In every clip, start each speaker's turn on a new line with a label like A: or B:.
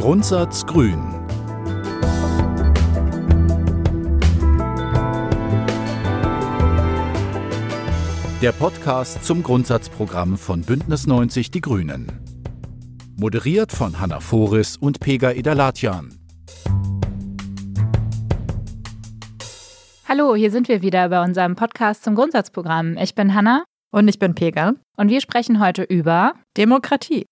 A: Grundsatz Grün. Der Podcast zum Grundsatzprogramm von Bündnis 90 Die Grünen. Moderiert von Hanna Foris und Pega Idalatjan.
B: Hallo, hier sind wir wieder bei unserem Podcast zum Grundsatzprogramm. Ich bin Hanna.
C: Und ich bin Pega.
B: Und wir sprechen heute über
C: Demokratie.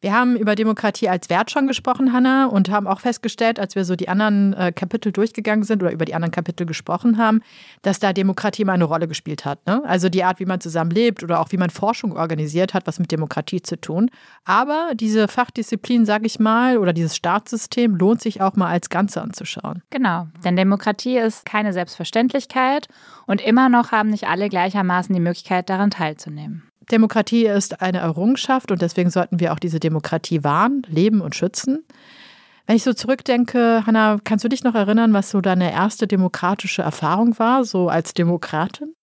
C: Wir haben über Demokratie als Wert schon gesprochen, Hanna, und haben auch festgestellt, als wir so die anderen äh, Kapitel durchgegangen sind oder über die anderen Kapitel gesprochen haben, dass da Demokratie immer eine Rolle gespielt hat. Ne? Also die Art, wie man zusammenlebt oder auch wie man Forschung organisiert, hat was mit Demokratie zu tun. Aber diese Fachdisziplin, sage ich mal, oder dieses Staatssystem lohnt sich auch mal als Ganze anzuschauen.
B: Genau, denn Demokratie ist keine Selbstverständlichkeit und immer noch haben nicht alle gleichermaßen die Möglichkeit, daran teilzunehmen.
C: Demokratie ist eine Errungenschaft und deswegen sollten wir auch diese Demokratie wahren, leben und schützen. Wenn ich so zurückdenke, Hanna, kannst du dich noch erinnern, was so deine erste demokratische Erfahrung war, so als Demokratin?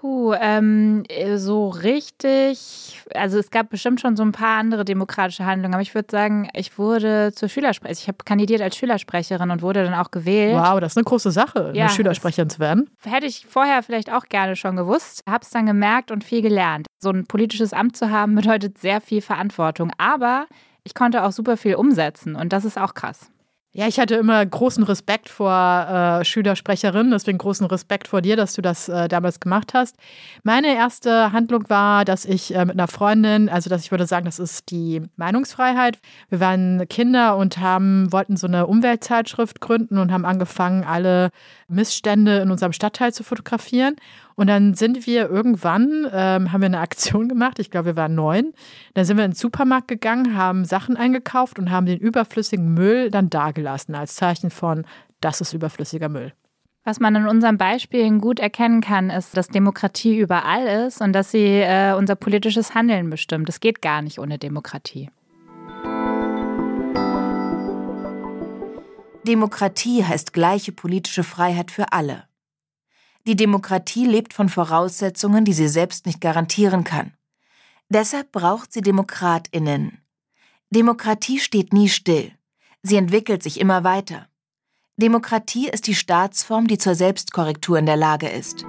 B: Puh, ähm, äh, so richtig. Also es gab bestimmt schon so ein paar andere demokratische Handlungen, aber ich würde sagen, ich wurde zur Schülersprecherin. Ich habe kandidiert als Schülersprecherin und wurde dann auch gewählt.
C: Wow, das ist eine große Sache, ja, eine Schülersprecherin zu werden.
B: Hätte ich vorher vielleicht auch gerne schon gewusst, habe es dann gemerkt und viel gelernt. So ein politisches Amt zu haben bedeutet sehr viel Verantwortung, aber ich konnte auch super viel umsetzen und das ist auch krass.
C: Ja, ich hatte immer großen Respekt vor äh, Schülersprecherinnen, deswegen großen Respekt vor dir, dass du das äh, damals gemacht hast. Meine erste Handlung war, dass ich äh, mit einer Freundin, also dass ich würde sagen, das ist die Meinungsfreiheit. Wir waren Kinder und haben, wollten so eine Umweltzeitschrift gründen und haben angefangen, alle Missstände in unserem Stadtteil zu fotografieren. Und dann sind wir irgendwann, ähm, haben wir eine Aktion gemacht, ich glaube, wir waren neun. Dann sind wir in den Supermarkt gegangen, haben Sachen eingekauft und haben den überflüssigen Müll dann dagelassen als Zeichen von, das ist überflüssiger Müll.
B: Was man in unseren Beispielen gut erkennen kann, ist, dass Demokratie überall ist und dass sie äh, unser politisches Handeln bestimmt. Es geht gar nicht ohne Demokratie.
D: Demokratie heißt gleiche politische Freiheit für alle. Die Demokratie lebt von Voraussetzungen, die sie selbst nicht garantieren kann. Deshalb braucht sie Demokratinnen. Demokratie steht nie still. Sie entwickelt sich immer weiter. Demokratie ist die Staatsform, die zur Selbstkorrektur in der Lage ist.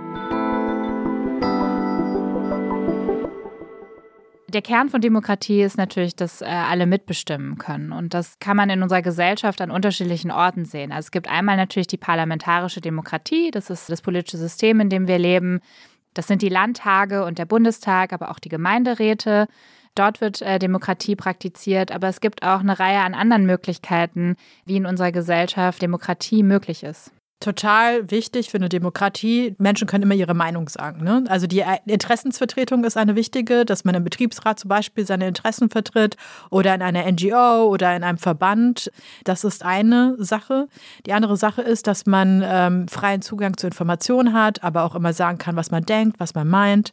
B: Der Kern von Demokratie ist natürlich, dass äh, alle mitbestimmen können. Und das kann man in unserer Gesellschaft an unterschiedlichen Orten sehen. Also es gibt einmal natürlich die parlamentarische Demokratie, das ist das politische System, in dem wir leben. Das sind die Landtage und der Bundestag, aber auch die Gemeinderäte. Dort wird äh, Demokratie praktiziert, aber es gibt auch eine Reihe an anderen Möglichkeiten, wie in unserer Gesellschaft Demokratie möglich ist
C: total wichtig für eine Demokratie. Menschen können immer ihre Meinung sagen. Ne? Also die Interessensvertretung ist eine wichtige, dass man im Betriebsrat zum Beispiel seine Interessen vertritt oder in einer NGO oder in einem Verband. Das ist eine Sache. Die andere Sache ist, dass man ähm, freien Zugang zu Informationen hat, aber auch immer sagen kann, was man denkt, was man meint.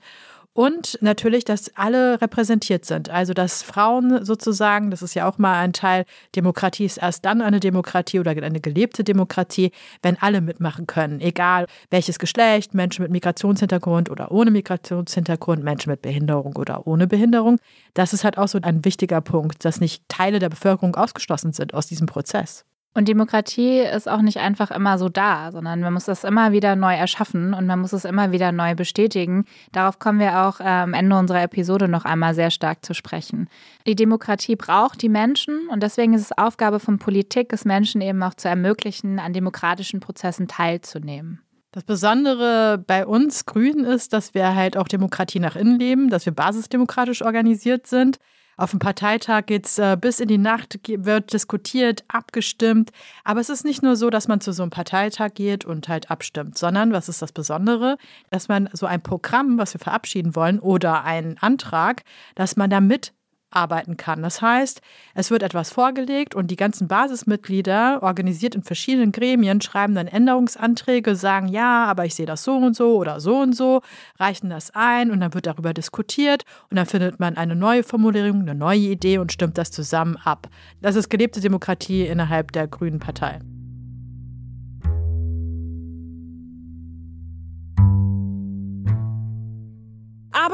C: Und natürlich, dass alle repräsentiert sind. Also, dass Frauen sozusagen, das ist ja auch mal ein Teil, Demokratie ist erst dann eine Demokratie oder eine gelebte Demokratie, wenn alle mitmachen können. Egal welches Geschlecht, Menschen mit Migrationshintergrund oder ohne Migrationshintergrund, Menschen mit Behinderung oder ohne Behinderung. Das ist halt auch so ein wichtiger Punkt, dass nicht Teile der Bevölkerung ausgeschlossen sind aus diesem Prozess.
B: Und Demokratie ist auch nicht einfach immer so da, sondern man muss das immer wieder neu erschaffen und man muss es immer wieder neu bestätigen. Darauf kommen wir auch äh, am Ende unserer Episode noch einmal sehr stark zu sprechen. Die Demokratie braucht die Menschen und deswegen ist es Aufgabe von Politik, es Menschen eben auch zu ermöglichen, an demokratischen Prozessen teilzunehmen.
C: Das Besondere bei uns Grünen ist, dass wir halt auch Demokratie nach innen leben, dass wir basisdemokratisch organisiert sind. Auf dem Parteitag geht es äh, bis in die Nacht, wird diskutiert, abgestimmt. Aber es ist nicht nur so, dass man zu so einem Parteitag geht und halt abstimmt, sondern, was ist das Besondere, dass man so ein Programm, was wir verabschieden wollen, oder einen Antrag, dass man da mit arbeiten kann. Das heißt, es wird etwas vorgelegt und die ganzen Basismitglieder, organisiert in verschiedenen Gremien, schreiben dann Änderungsanträge, sagen, ja, aber ich sehe das so und so oder so und so, reichen das ein und dann wird darüber diskutiert und dann findet man eine neue Formulierung, eine neue Idee und stimmt das zusammen ab. Das ist gelebte Demokratie innerhalb der Grünen Partei.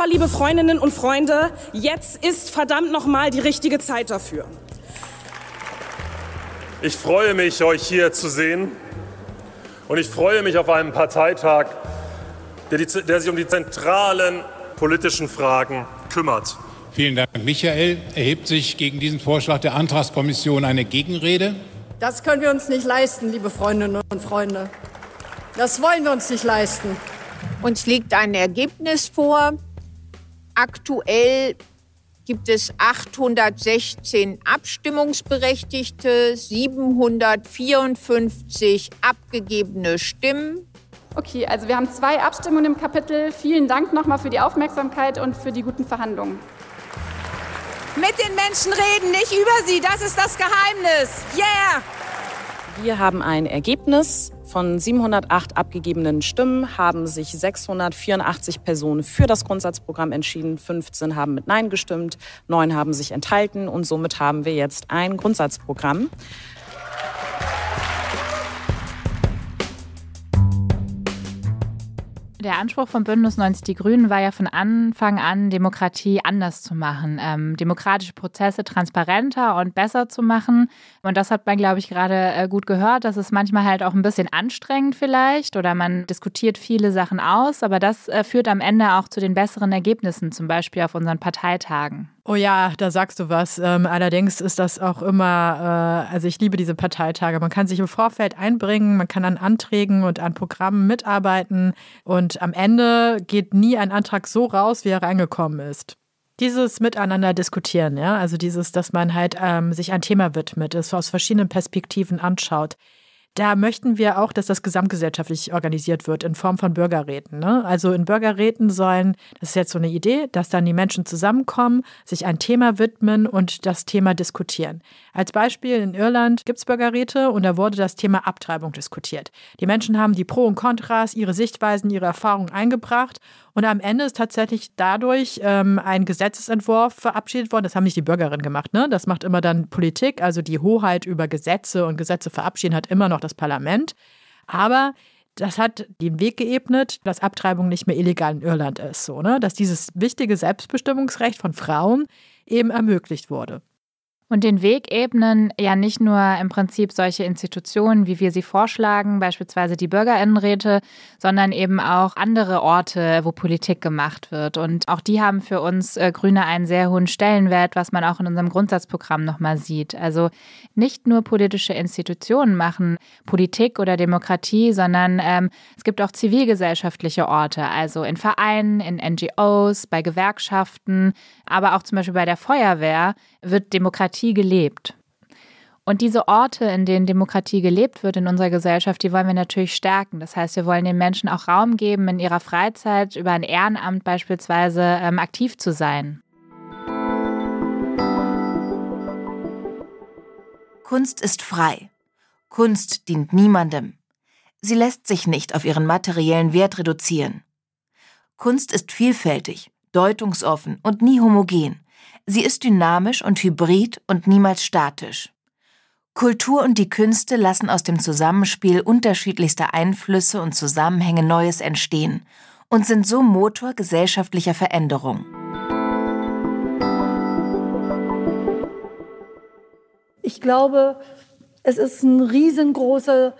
E: Aber, liebe Freundinnen und Freunde, jetzt ist verdammt nochmal die richtige Zeit dafür.
F: Ich freue mich, euch hier zu sehen. Und ich freue mich auf einen Parteitag, der, die, der sich um die zentralen politischen Fragen kümmert.
G: Vielen Dank. Michael, erhebt sich gegen diesen Vorschlag der Antragskommission eine Gegenrede?
H: Das können wir uns nicht leisten, liebe Freundinnen und Freunde. Das wollen wir uns nicht leisten.
I: Uns liegt ein Ergebnis vor. Aktuell gibt es 816 Abstimmungsberechtigte, 754 abgegebene Stimmen.
J: Okay, also wir haben zwei Abstimmungen im Kapitel. Vielen Dank nochmal für die Aufmerksamkeit und für die guten Verhandlungen.
E: Mit den Menschen reden, nicht über sie. Das ist das Geheimnis. Yeah!
K: Wir haben ein Ergebnis. Von 708 abgegebenen Stimmen haben sich 684 Personen für das Grundsatzprogramm entschieden, 15 haben mit Nein gestimmt, 9 haben sich enthalten und somit haben wir jetzt ein Grundsatzprogramm.
B: Der Anspruch von Bündnis 90 Die Grünen war ja von Anfang an, Demokratie anders zu machen, ähm, demokratische Prozesse transparenter und besser zu machen. Und das hat man, glaube ich, gerade äh, gut gehört. Das ist manchmal halt auch ein bisschen anstrengend vielleicht oder man diskutiert viele Sachen aus, aber das äh, führt am Ende auch zu den besseren Ergebnissen, zum Beispiel auf unseren Parteitagen.
C: Oh ja, da sagst du was. Ähm, allerdings ist das auch immer, äh, also ich liebe diese Parteitage. Man kann sich im Vorfeld einbringen, man kann an Anträgen und an Programmen mitarbeiten und am Ende geht nie ein Antrag so raus, wie er reingekommen ist. Dieses Miteinander diskutieren, ja, also dieses, dass man halt ähm, sich ein Thema widmet, es aus verschiedenen Perspektiven anschaut. Da möchten wir auch, dass das gesamtgesellschaftlich organisiert wird in Form von Bürgerräten. Ne? Also in Bürgerräten sollen, das ist jetzt so eine Idee, dass dann die Menschen zusammenkommen, sich ein Thema widmen und das Thema diskutieren. Als Beispiel in Irland gibt es Bürgerräte und da wurde das Thema Abtreibung diskutiert. Die Menschen haben die Pro und Kontras, ihre Sichtweisen, ihre Erfahrungen eingebracht und am Ende ist tatsächlich dadurch ähm, ein Gesetzesentwurf verabschiedet worden. Das haben nicht die Bürgerinnen gemacht, ne? Das macht immer dann Politik, also die Hoheit über Gesetze und Gesetze verabschieden hat immer noch das Parlament. Aber das hat den Weg geebnet, dass Abtreibung nicht mehr illegal in Irland ist, so, ne? Dass dieses wichtige Selbstbestimmungsrecht von Frauen eben ermöglicht wurde.
B: Und den Weg ebnen ja nicht nur im Prinzip solche Institutionen, wie wir sie vorschlagen, beispielsweise die Bürgerinnenräte, sondern eben auch andere Orte, wo Politik gemacht wird. Und auch die haben für uns äh, Grüne einen sehr hohen Stellenwert, was man auch in unserem Grundsatzprogramm nochmal sieht. Also nicht nur politische Institutionen machen Politik oder Demokratie, sondern ähm, es gibt auch zivilgesellschaftliche Orte, also in Vereinen, in NGOs, bei Gewerkschaften, aber auch zum Beispiel bei der Feuerwehr wird Demokratie gelebt. Und diese Orte, in denen Demokratie gelebt wird in unserer Gesellschaft, die wollen wir natürlich stärken. Das heißt, wir wollen den Menschen auch Raum geben, in ihrer Freizeit über ein Ehrenamt beispielsweise ähm, aktiv zu sein.
D: Kunst ist frei. Kunst dient niemandem. Sie lässt sich nicht auf ihren materiellen Wert reduzieren. Kunst ist vielfältig, deutungsoffen und nie homogen. Sie ist dynamisch und hybrid und niemals statisch. Kultur und die Künste lassen aus dem Zusammenspiel unterschiedlichster Einflüsse und Zusammenhänge Neues entstehen und sind so Motor gesellschaftlicher Veränderung.
L: Ich glaube, es ist ein riesengroßer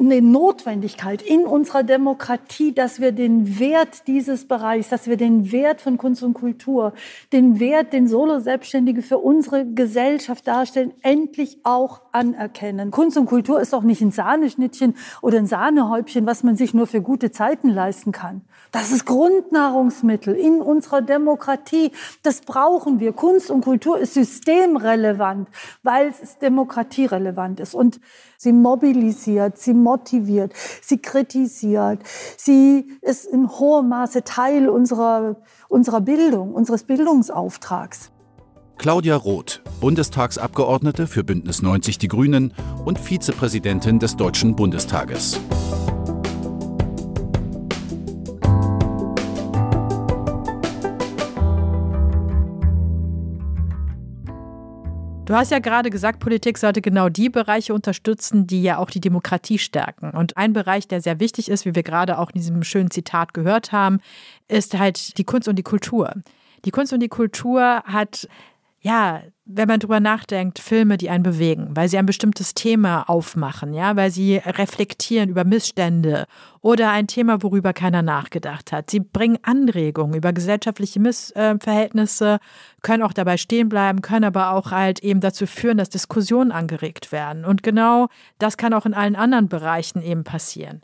L: eine Notwendigkeit in unserer Demokratie, dass wir den Wert dieses Bereichs, dass wir den Wert von Kunst und Kultur, den Wert, den Solo-Selbstständige für unsere Gesellschaft darstellen, endlich auch anerkennen. Kunst und Kultur ist auch nicht ein Sahneschnittchen oder ein Sahnehäubchen, was man sich nur für gute Zeiten leisten kann. Das ist Grundnahrungsmittel in unserer Demokratie. Das brauchen wir. Kunst und Kultur ist systemrelevant, weil es demokratierelevant ist. Und sie mobilisiert, sie motiviert, sie kritisiert, sie ist in hohem Maße Teil unserer, unserer Bildung, unseres Bildungsauftrags.
A: Claudia Roth, Bundestagsabgeordnete für Bündnis 90 Die Grünen und Vizepräsidentin des Deutschen Bundestages.
C: Du hast ja gerade gesagt, Politik sollte genau die Bereiche unterstützen, die ja auch die Demokratie stärken. Und ein Bereich, der sehr wichtig ist, wie wir gerade auch in diesem schönen Zitat gehört haben, ist halt die Kunst und die Kultur. Die Kunst und die Kultur hat ja, wenn man drüber nachdenkt, Filme, die einen bewegen, weil sie ein bestimmtes Thema aufmachen, ja, weil sie reflektieren über Missstände oder ein Thema, worüber keiner nachgedacht hat. Sie bringen Anregungen über gesellschaftliche Missverhältnisse, können auch dabei stehen bleiben, können aber auch halt eben dazu führen, dass Diskussionen angeregt werden. Und genau das kann auch in allen anderen Bereichen eben passieren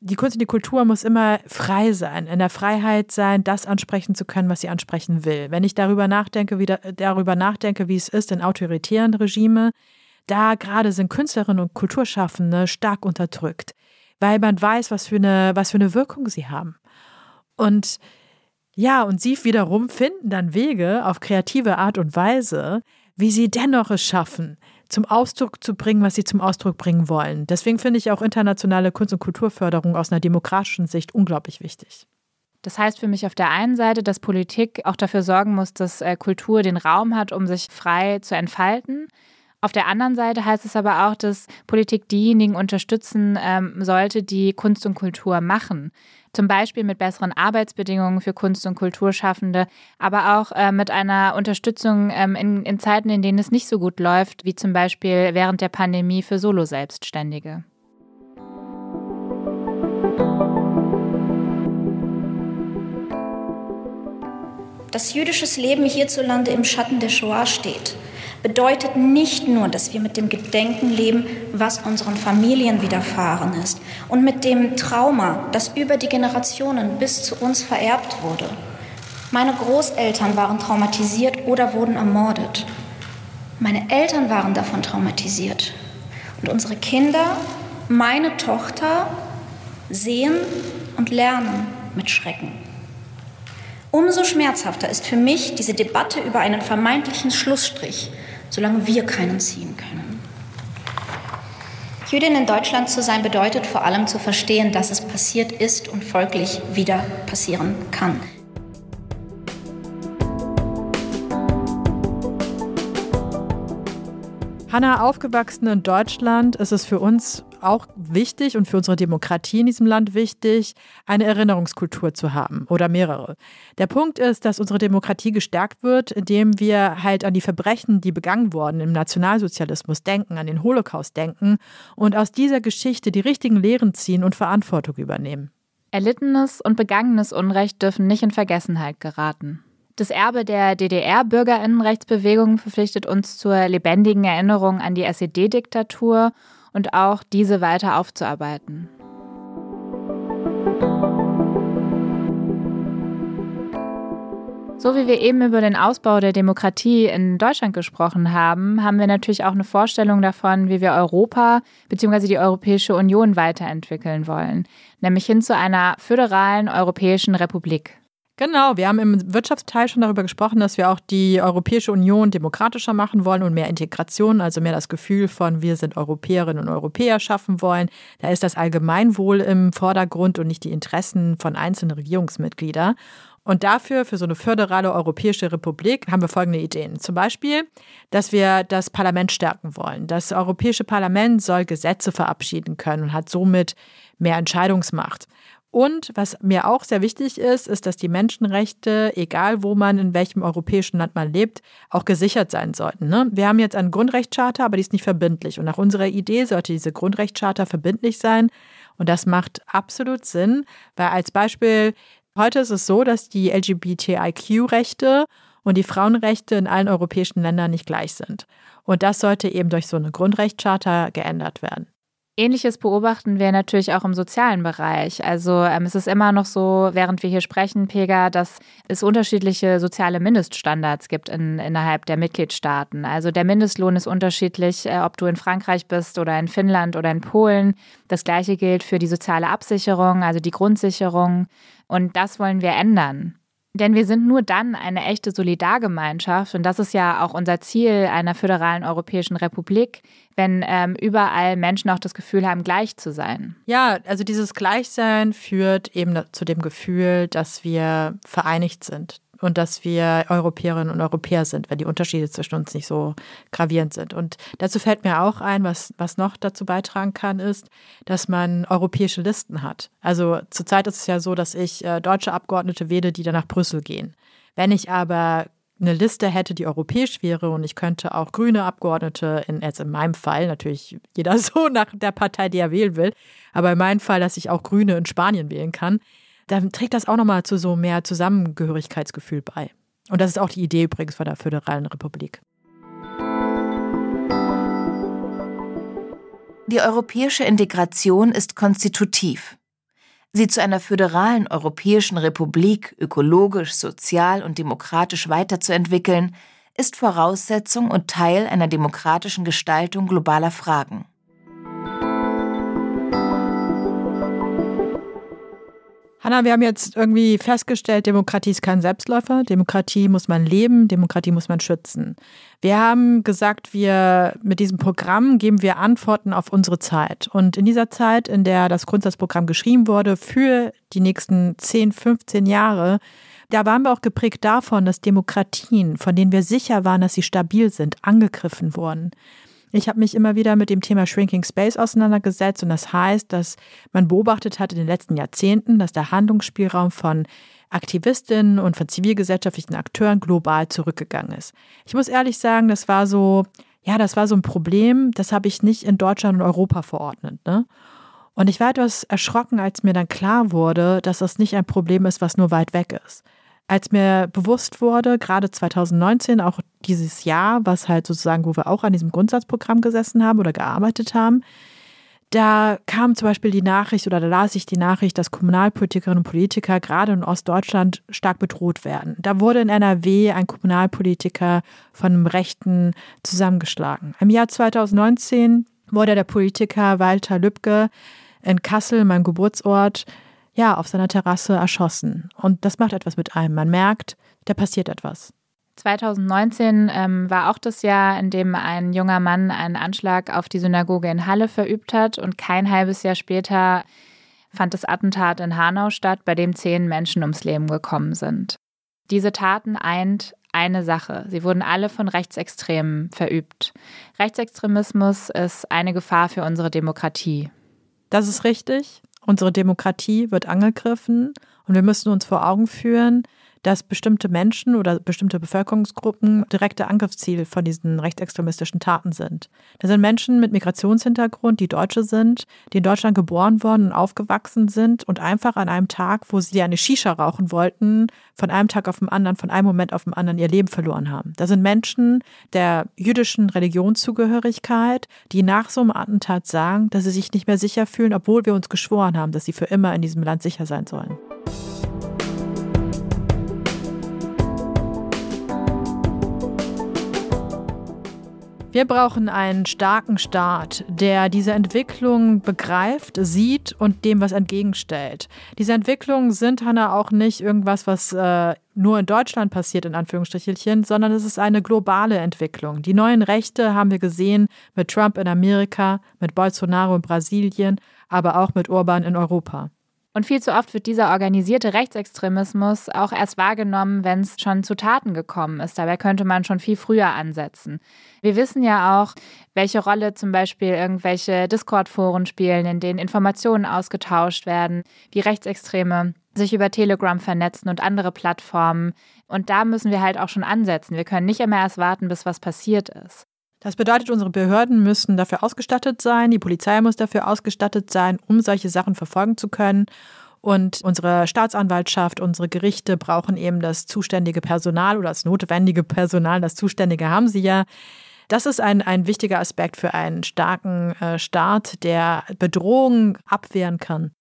C: die Kunst und die Kultur muss immer frei sein, in der Freiheit sein, das ansprechen zu können, was sie ansprechen will. Wenn ich darüber nachdenke, wie da, darüber nachdenke, wie es ist in autoritären Regime, da gerade sind Künstlerinnen und Kulturschaffende stark unterdrückt, weil man weiß, was für eine, was für eine Wirkung sie haben. Und ja, und sie wiederum finden dann Wege auf kreative Art und Weise, wie sie dennoch es schaffen, zum Ausdruck zu bringen, was sie zum Ausdruck bringen wollen. Deswegen finde ich auch internationale Kunst- und Kulturförderung aus einer demokratischen Sicht unglaublich wichtig.
B: Das heißt für mich auf der einen Seite, dass Politik auch dafür sorgen muss, dass äh, Kultur den Raum hat, um sich frei zu entfalten. Auf der anderen Seite heißt es aber auch, dass Politik diejenigen unterstützen ähm, sollte, die Kunst und Kultur machen. Zum Beispiel mit besseren Arbeitsbedingungen für Kunst- und Kulturschaffende, aber auch äh, mit einer Unterstützung ähm, in, in Zeiten, in denen es nicht so gut läuft, wie zum Beispiel während der Pandemie für Solo-Selbstständige.
M: Dass jüdisches Leben hierzulande im Schatten der Shoah steht bedeutet nicht nur, dass wir mit dem Gedenken leben, was unseren Familien widerfahren ist und mit dem Trauma, das über die Generationen bis zu uns vererbt wurde. Meine Großeltern waren traumatisiert oder wurden ermordet. Meine Eltern waren davon traumatisiert. Und unsere Kinder, meine Tochter, sehen und lernen mit Schrecken. Umso schmerzhafter ist für mich diese Debatte über einen vermeintlichen Schlussstrich solange wir keinen ziehen können. Jüdin in Deutschland zu sein bedeutet vor allem zu verstehen, dass es passiert ist und folglich wieder passieren kann.
C: Hanna, aufgewachsen in Deutschland, ist es für uns auch wichtig und für unsere Demokratie in diesem Land wichtig, eine Erinnerungskultur zu haben oder mehrere. Der Punkt ist, dass unsere Demokratie gestärkt wird, indem wir halt an die Verbrechen, die begangen wurden im Nationalsozialismus denken, an den Holocaust denken und aus dieser Geschichte die richtigen Lehren ziehen und Verantwortung übernehmen.
B: Erlittenes und begangenes Unrecht dürfen nicht in Vergessenheit geraten. Das Erbe der DDR-Bürgerinnenrechtsbewegung verpflichtet uns zur lebendigen Erinnerung an die SED-Diktatur und auch diese weiter aufzuarbeiten. So wie wir eben über den Ausbau der Demokratie in Deutschland gesprochen haben, haben wir natürlich auch eine Vorstellung davon, wie wir Europa bzw. die Europäische Union weiterentwickeln wollen, nämlich hin zu einer föderalen Europäischen Republik.
C: Genau, wir haben im Wirtschaftsteil schon darüber gesprochen, dass wir auch die Europäische Union demokratischer machen wollen und mehr Integration, also mehr das Gefühl von wir sind Europäerinnen und Europäer schaffen wollen. Da ist das Allgemeinwohl im Vordergrund und nicht die Interessen von einzelnen Regierungsmitgliedern. Und dafür, für so eine föderale Europäische Republik, haben wir folgende Ideen. Zum Beispiel, dass wir das Parlament stärken wollen. Das Europäische Parlament soll Gesetze verabschieden können und hat somit mehr Entscheidungsmacht. Und was mir auch sehr wichtig ist, ist, dass die Menschenrechte, egal wo man in welchem europäischen Land man lebt, auch gesichert sein sollten. Ne? Wir haben jetzt eine Grundrechtscharta, aber die ist nicht verbindlich. Und nach unserer Idee sollte diese Grundrechtscharta verbindlich sein. Und das macht absolut Sinn, weil als Beispiel, heute ist es so, dass die LGBTIQ-Rechte und die Frauenrechte in allen europäischen Ländern nicht gleich sind. Und das sollte eben durch so eine Grundrechtscharta geändert werden.
B: Ähnliches beobachten wir natürlich auch im sozialen Bereich. Also ähm, es ist immer noch so, während wir hier sprechen, Pega, dass es unterschiedliche soziale Mindeststandards gibt in, innerhalb der Mitgliedstaaten. Also der Mindestlohn ist unterschiedlich, äh, ob du in Frankreich bist oder in Finnland oder in Polen. Das gleiche gilt für die soziale Absicherung, also die Grundsicherung. Und das wollen wir ändern. Denn wir sind nur dann eine echte Solidargemeinschaft, und das ist ja auch unser Ziel einer föderalen Europäischen Republik, wenn ähm, überall Menschen auch das Gefühl haben, gleich zu sein.
C: Ja, also dieses Gleichsein führt eben zu dem Gefühl, dass wir vereinigt sind, und dass wir Europäerinnen und Europäer sind, wenn die Unterschiede zwischen uns nicht so gravierend sind. Und dazu fällt mir auch ein, was, was noch dazu beitragen kann, ist, dass man europäische Listen hat. Also zurzeit ist es ja so, dass ich äh, deutsche Abgeordnete wähle, die dann nach Brüssel gehen. Wenn ich aber eine Liste hätte, die europäisch wäre und ich könnte auch grüne Abgeordnete, in, jetzt in meinem Fall, natürlich jeder so nach der Partei, die er wählen will, aber in meinem Fall, dass ich auch Grüne in Spanien wählen kann, dann trägt das auch nochmal zu so mehr Zusammengehörigkeitsgefühl bei. Und das ist auch die Idee übrigens von der Föderalen Republik.
D: Die europäische Integration ist konstitutiv. Sie zu einer föderalen europäischen Republik ökologisch, sozial und demokratisch weiterzuentwickeln, ist Voraussetzung und Teil einer demokratischen Gestaltung globaler Fragen.
C: Hanna, wir haben jetzt irgendwie festgestellt, Demokratie ist kein Selbstläufer. Demokratie muss man leben, Demokratie muss man schützen. Wir haben gesagt, wir mit diesem Programm geben wir Antworten auf unsere Zeit. Und in dieser Zeit, in der das Grundsatzprogramm geschrieben wurde, für die nächsten 10, 15 Jahre, da waren wir auch geprägt davon, dass Demokratien, von denen wir sicher waren, dass sie stabil sind, angegriffen wurden. Ich habe mich immer wieder mit dem Thema Shrinking Space auseinandergesetzt und das heißt, dass man beobachtet hat in den letzten Jahrzehnten, dass der Handlungsspielraum von Aktivistinnen und von zivilgesellschaftlichen Akteuren global zurückgegangen ist. Ich muss ehrlich sagen, das war so, ja, das war so ein Problem, das habe ich nicht in Deutschland und Europa verordnet. Ne? Und ich war etwas erschrocken, als mir dann klar wurde, dass das nicht ein Problem ist, was nur weit weg ist als mir bewusst wurde, gerade 2019, auch dieses Jahr, was halt sozusagen, wo wir auch an diesem Grundsatzprogramm gesessen haben oder gearbeitet haben, da kam zum Beispiel die Nachricht oder da las ich die Nachricht, dass Kommunalpolitikerinnen und Politiker gerade in Ostdeutschland stark bedroht werden. Da wurde in NRW ein Kommunalpolitiker von einem Rechten zusammengeschlagen. Im Jahr 2019 wurde der Politiker Walter Lübcke in Kassel, meinem Geburtsort, ja, auf seiner Terrasse erschossen. Und das macht etwas mit einem. Man merkt, da passiert etwas.
B: 2019 ähm, war auch das Jahr, in dem ein junger Mann einen Anschlag auf die Synagoge in Halle verübt hat und kein halbes Jahr später fand das Attentat in Hanau statt, bei dem zehn Menschen ums Leben gekommen sind. Diese Taten eint eine Sache. Sie wurden alle von Rechtsextremen verübt. Rechtsextremismus ist eine Gefahr für unsere Demokratie.
C: Das ist richtig. Unsere Demokratie wird angegriffen und wir müssen uns vor Augen führen, dass bestimmte Menschen oder bestimmte Bevölkerungsgruppen direkte Angriffsziel von diesen rechtsextremistischen Taten sind. Das sind Menschen mit Migrationshintergrund, die Deutsche sind, die in Deutschland geboren worden und aufgewachsen sind und einfach an einem Tag, wo sie eine Shisha rauchen wollten, von einem Tag auf den anderen, von einem Moment auf den anderen ihr Leben verloren haben. Das sind Menschen der jüdischen Religionszugehörigkeit, die nach so einem Attentat sagen, dass sie sich nicht mehr sicher fühlen, obwohl wir uns geschworen haben, dass sie für immer in diesem Land sicher sein sollen. Wir brauchen einen starken Staat, der diese Entwicklung begreift, sieht und dem was entgegenstellt. Diese Entwicklungen sind, Hanna, auch nicht irgendwas, was äh, nur in Deutschland passiert, in Anführungsstrichelchen, sondern es ist eine globale Entwicklung. Die neuen Rechte haben wir gesehen mit Trump in Amerika, mit Bolsonaro in Brasilien, aber auch mit Orban in Europa.
B: Und viel zu oft wird dieser organisierte Rechtsextremismus auch erst wahrgenommen, wenn es schon zu Taten gekommen ist. Dabei könnte man schon viel früher ansetzen. Wir wissen ja auch, welche Rolle zum Beispiel irgendwelche Discord-Foren spielen, in denen Informationen ausgetauscht werden, wie Rechtsextreme sich über Telegram vernetzen und andere Plattformen. Und da müssen wir halt auch schon ansetzen. Wir können nicht immer erst warten, bis was passiert ist.
C: Das bedeutet, unsere Behörden müssen dafür ausgestattet sein, die Polizei muss dafür ausgestattet sein, um solche Sachen verfolgen zu können. Und unsere Staatsanwaltschaft, unsere Gerichte brauchen eben das zuständige Personal oder das notwendige Personal. Das Zuständige haben sie ja. Das ist ein, ein wichtiger Aspekt für einen starken äh, Staat, der Bedrohungen abwehren kann.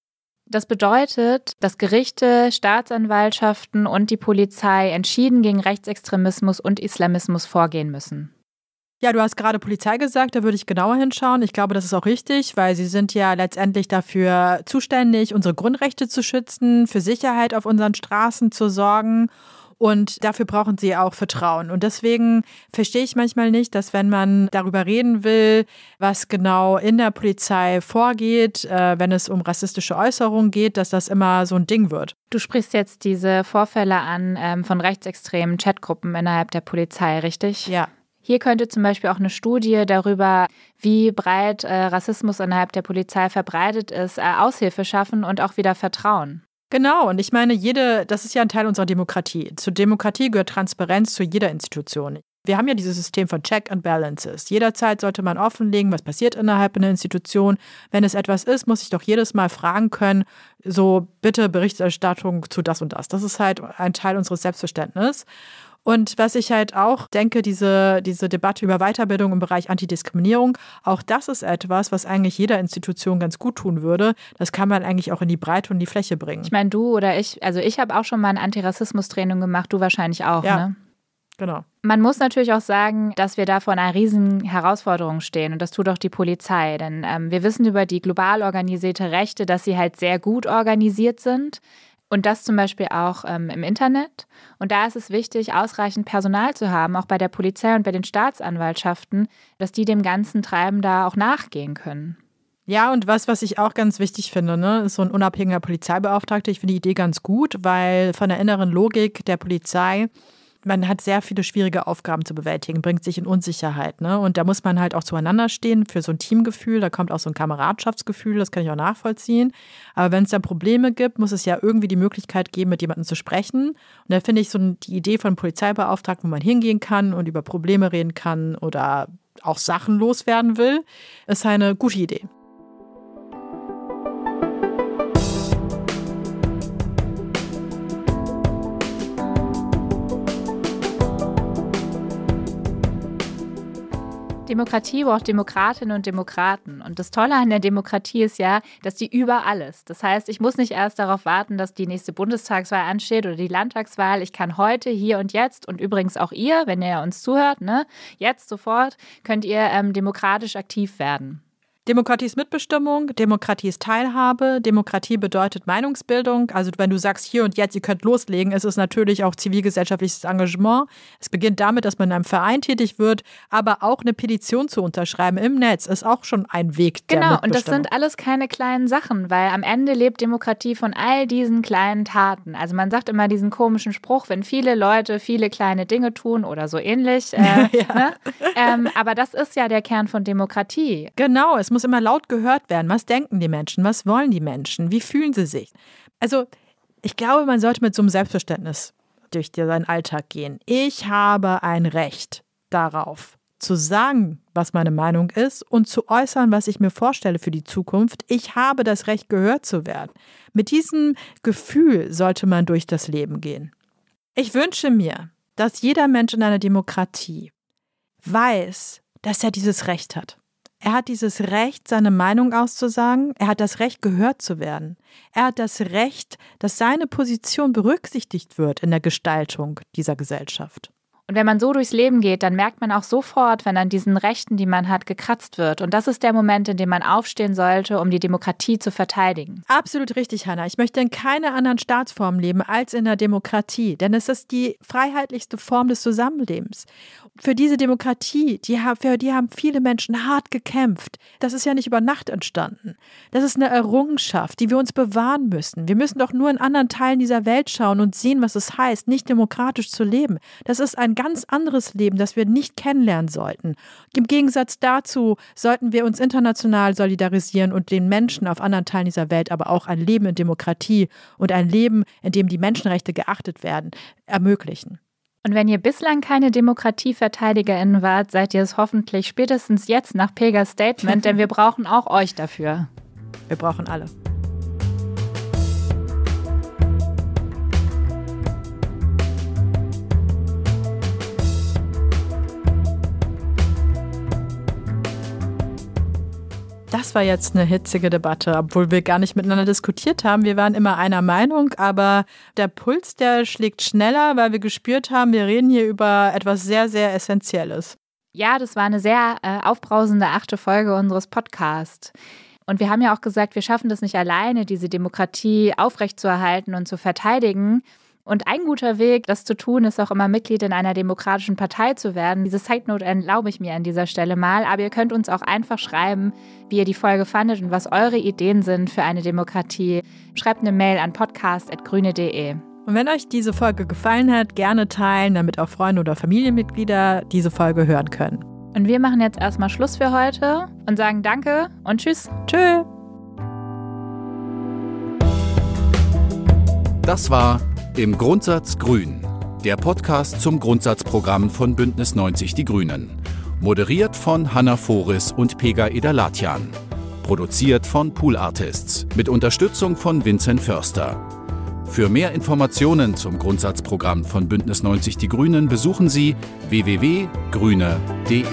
B: Das bedeutet, dass Gerichte, Staatsanwaltschaften und die Polizei entschieden gegen Rechtsextremismus und Islamismus vorgehen müssen.
C: Ja, du hast gerade Polizei gesagt, da würde ich genauer hinschauen. Ich glaube, das ist auch richtig, weil sie sind ja letztendlich dafür zuständig, unsere Grundrechte zu schützen, für Sicherheit auf unseren Straßen zu sorgen. Und dafür brauchen sie auch Vertrauen. Und deswegen verstehe ich manchmal nicht, dass wenn man darüber reden will, was genau in der Polizei vorgeht, äh, wenn es um rassistische Äußerungen geht, dass das immer so ein Ding wird.
B: Du sprichst jetzt diese Vorfälle an ähm, von rechtsextremen Chatgruppen innerhalb der Polizei, richtig?
C: Ja.
B: Hier könnte zum Beispiel auch eine Studie darüber, wie breit äh, Rassismus innerhalb der Polizei verbreitet ist, äh, Aushilfe schaffen und auch wieder Vertrauen.
C: Genau, und ich meine, jede, das ist ja ein Teil unserer Demokratie. Zur Demokratie gehört Transparenz zu jeder Institution. Wir haben ja dieses System von Check and Balances. Jederzeit sollte man offenlegen, was passiert innerhalb einer Institution. Wenn es etwas ist, muss ich doch jedes Mal fragen können, so bitte Berichterstattung zu das und das. Das ist halt ein Teil unseres Selbstverständnisses. Und was ich halt auch denke, diese, diese Debatte über Weiterbildung im Bereich Antidiskriminierung, auch das ist etwas, was eigentlich jeder Institution ganz gut tun würde. Das kann man eigentlich auch in die Breite und die Fläche bringen.
B: Ich meine, du oder ich, also ich habe auch schon mal ein Antirassismus-Training gemacht, du wahrscheinlich auch,
C: ja.
B: ne?
C: Genau.
B: Man muss natürlich auch sagen, dass wir da vor einer riesen Herausforderung stehen und das tut auch die Polizei. Denn ähm, wir wissen über die global organisierte Rechte, dass sie halt sehr gut organisiert sind. Und das zum Beispiel auch ähm, im Internet. Und da ist es wichtig, ausreichend Personal zu haben, auch bei der Polizei und bei den Staatsanwaltschaften, dass die dem ganzen Treiben da auch nachgehen können.
C: Ja, und was, was ich auch ganz wichtig finde, ne, ist so ein unabhängiger Polizeibeauftragter. Ich finde die Idee ganz gut, weil von der inneren Logik der Polizei man hat sehr viele schwierige Aufgaben zu bewältigen, bringt sich in Unsicherheit. Ne? Und da muss man halt auch zueinander stehen für so ein Teamgefühl. Da kommt auch so ein Kameradschaftsgefühl, das kann ich auch nachvollziehen. Aber wenn es da Probleme gibt, muss es ja irgendwie die Möglichkeit geben, mit jemandem zu sprechen. Und da finde ich so die Idee von Polizeibeauftragten, wo man hingehen kann und über Probleme reden kann oder auch Sachen loswerden will, ist eine gute Idee.
B: Demokratie braucht Demokratinnen und Demokraten. Und das Tolle an der Demokratie ist ja, dass die überall ist. Das heißt, ich muss nicht erst darauf warten, dass die nächste Bundestagswahl ansteht oder die Landtagswahl. Ich kann heute, hier und jetzt und übrigens auch ihr, wenn ihr uns zuhört, ne, jetzt sofort könnt ihr ähm, demokratisch aktiv werden.
C: Demokratie ist Mitbestimmung, Demokratie ist Teilhabe, Demokratie bedeutet Meinungsbildung. Also wenn du sagst, hier und jetzt, ihr könnt loslegen, ist es natürlich auch zivilgesellschaftliches Engagement. Es beginnt damit, dass man in einem Verein tätig wird, aber auch eine Petition zu unterschreiben im Netz ist auch schon ein Weg der
B: Genau, und das sind alles keine kleinen Sachen, weil am Ende lebt Demokratie von all diesen kleinen Taten. Also man sagt immer diesen komischen Spruch, wenn viele Leute viele kleine Dinge tun oder so ähnlich. Äh, ja. ne? ähm, aber das ist ja der Kern von Demokratie.
C: Genau, es muss immer laut gehört werden. Was denken die Menschen? Was wollen die Menschen? Wie fühlen sie sich? Also, ich glaube, man sollte mit so einem Selbstverständnis durch seinen Alltag gehen. Ich habe ein Recht darauf, zu sagen, was meine Meinung ist und zu äußern, was ich mir vorstelle für die Zukunft. Ich habe das Recht, gehört zu werden. Mit diesem Gefühl sollte man durch das Leben gehen. Ich wünsche mir, dass jeder Mensch in einer Demokratie weiß, dass er dieses Recht hat. Er hat dieses Recht, seine Meinung auszusagen. Er hat das Recht, gehört zu werden. Er hat das Recht, dass seine Position berücksichtigt wird in der Gestaltung dieser Gesellschaft.
B: Und wenn man so durchs Leben geht, dann merkt man auch sofort, wenn an diesen Rechten, die man hat, gekratzt wird. Und das ist der Moment, in dem man aufstehen sollte, um die Demokratie zu verteidigen.
C: Absolut richtig, Hanna. Ich möchte in keiner anderen Staatsform leben als in der Demokratie, denn es ist die freiheitlichste Form des Zusammenlebens. Für diese Demokratie, die, für die haben viele Menschen hart gekämpft. Das ist ja nicht über Nacht entstanden. Das ist eine Errungenschaft, die wir uns bewahren müssen. Wir müssen doch nur in anderen Teilen dieser Welt schauen und sehen, was es heißt, nicht demokratisch zu leben. Das ist ein ganz anderes Leben, das wir nicht kennenlernen sollten. Im Gegensatz dazu sollten wir uns international solidarisieren und den Menschen auf anderen Teilen dieser Welt aber auch ein Leben in Demokratie und ein Leben, in dem die Menschenrechte geachtet werden, ermöglichen.
B: Und wenn ihr bislang keine DemokratieverteidigerInnen wart, seid ihr es hoffentlich spätestens jetzt nach Pegas Statement, denn wir brauchen auch euch dafür.
C: Wir brauchen alle. Das war jetzt eine hitzige Debatte, obwohl wir gar nicht miteinander diskutiert haben. Wir waren immer einer Meinung, aber der Puls, der schlägt schneller, weil wir gespürt haben, wir reden hier über etwas sehr, sehr Essentielles.
B: Ja, das war eine sehr äh, aufbrausende achte Folge unseres Podcasts. Und wir haben ja auch gesagt, wir schaffen das nicht alleine, diese Demokratie aufrechtzuerhalten und zu verteidigen. Und ein guter Weg, das zu tun, ist auch immer Mitglied in einer demokratischen Partei zu werden. Diese Side Note erlaube ich mir an dieser Stelle mal. Aber ihr könnt uns auch einfach schreiben, wie ihr die Folge fandet und was eure Ideen sind für eine Demokratie. Schreibt eine Mail an podcast.grüne.de.
C: Und wenn euch diese Folge gefallen hat, gerne teilen, damit auch Freunde oder Familienmitglieder diese Folge hören können.
B: Und wir machen jetzt erstmal Schluss für heute und sagen Danke und Tschüss.
C: Tschüss.
A: Das war Im Grundsatz Grün, der Podcast zum Grundsatzprogramm von Bündnis 90 Die Grünen. Moderiert von Hanna Foris und Pega Edalatjan. Produziert von Pool Artists mit Unterstützung von Vincent Förster. Für mehr Informationen zum Grundsatzprogramm von Bündnis 90 Die Grünen besuchen Sie www.grüne.de.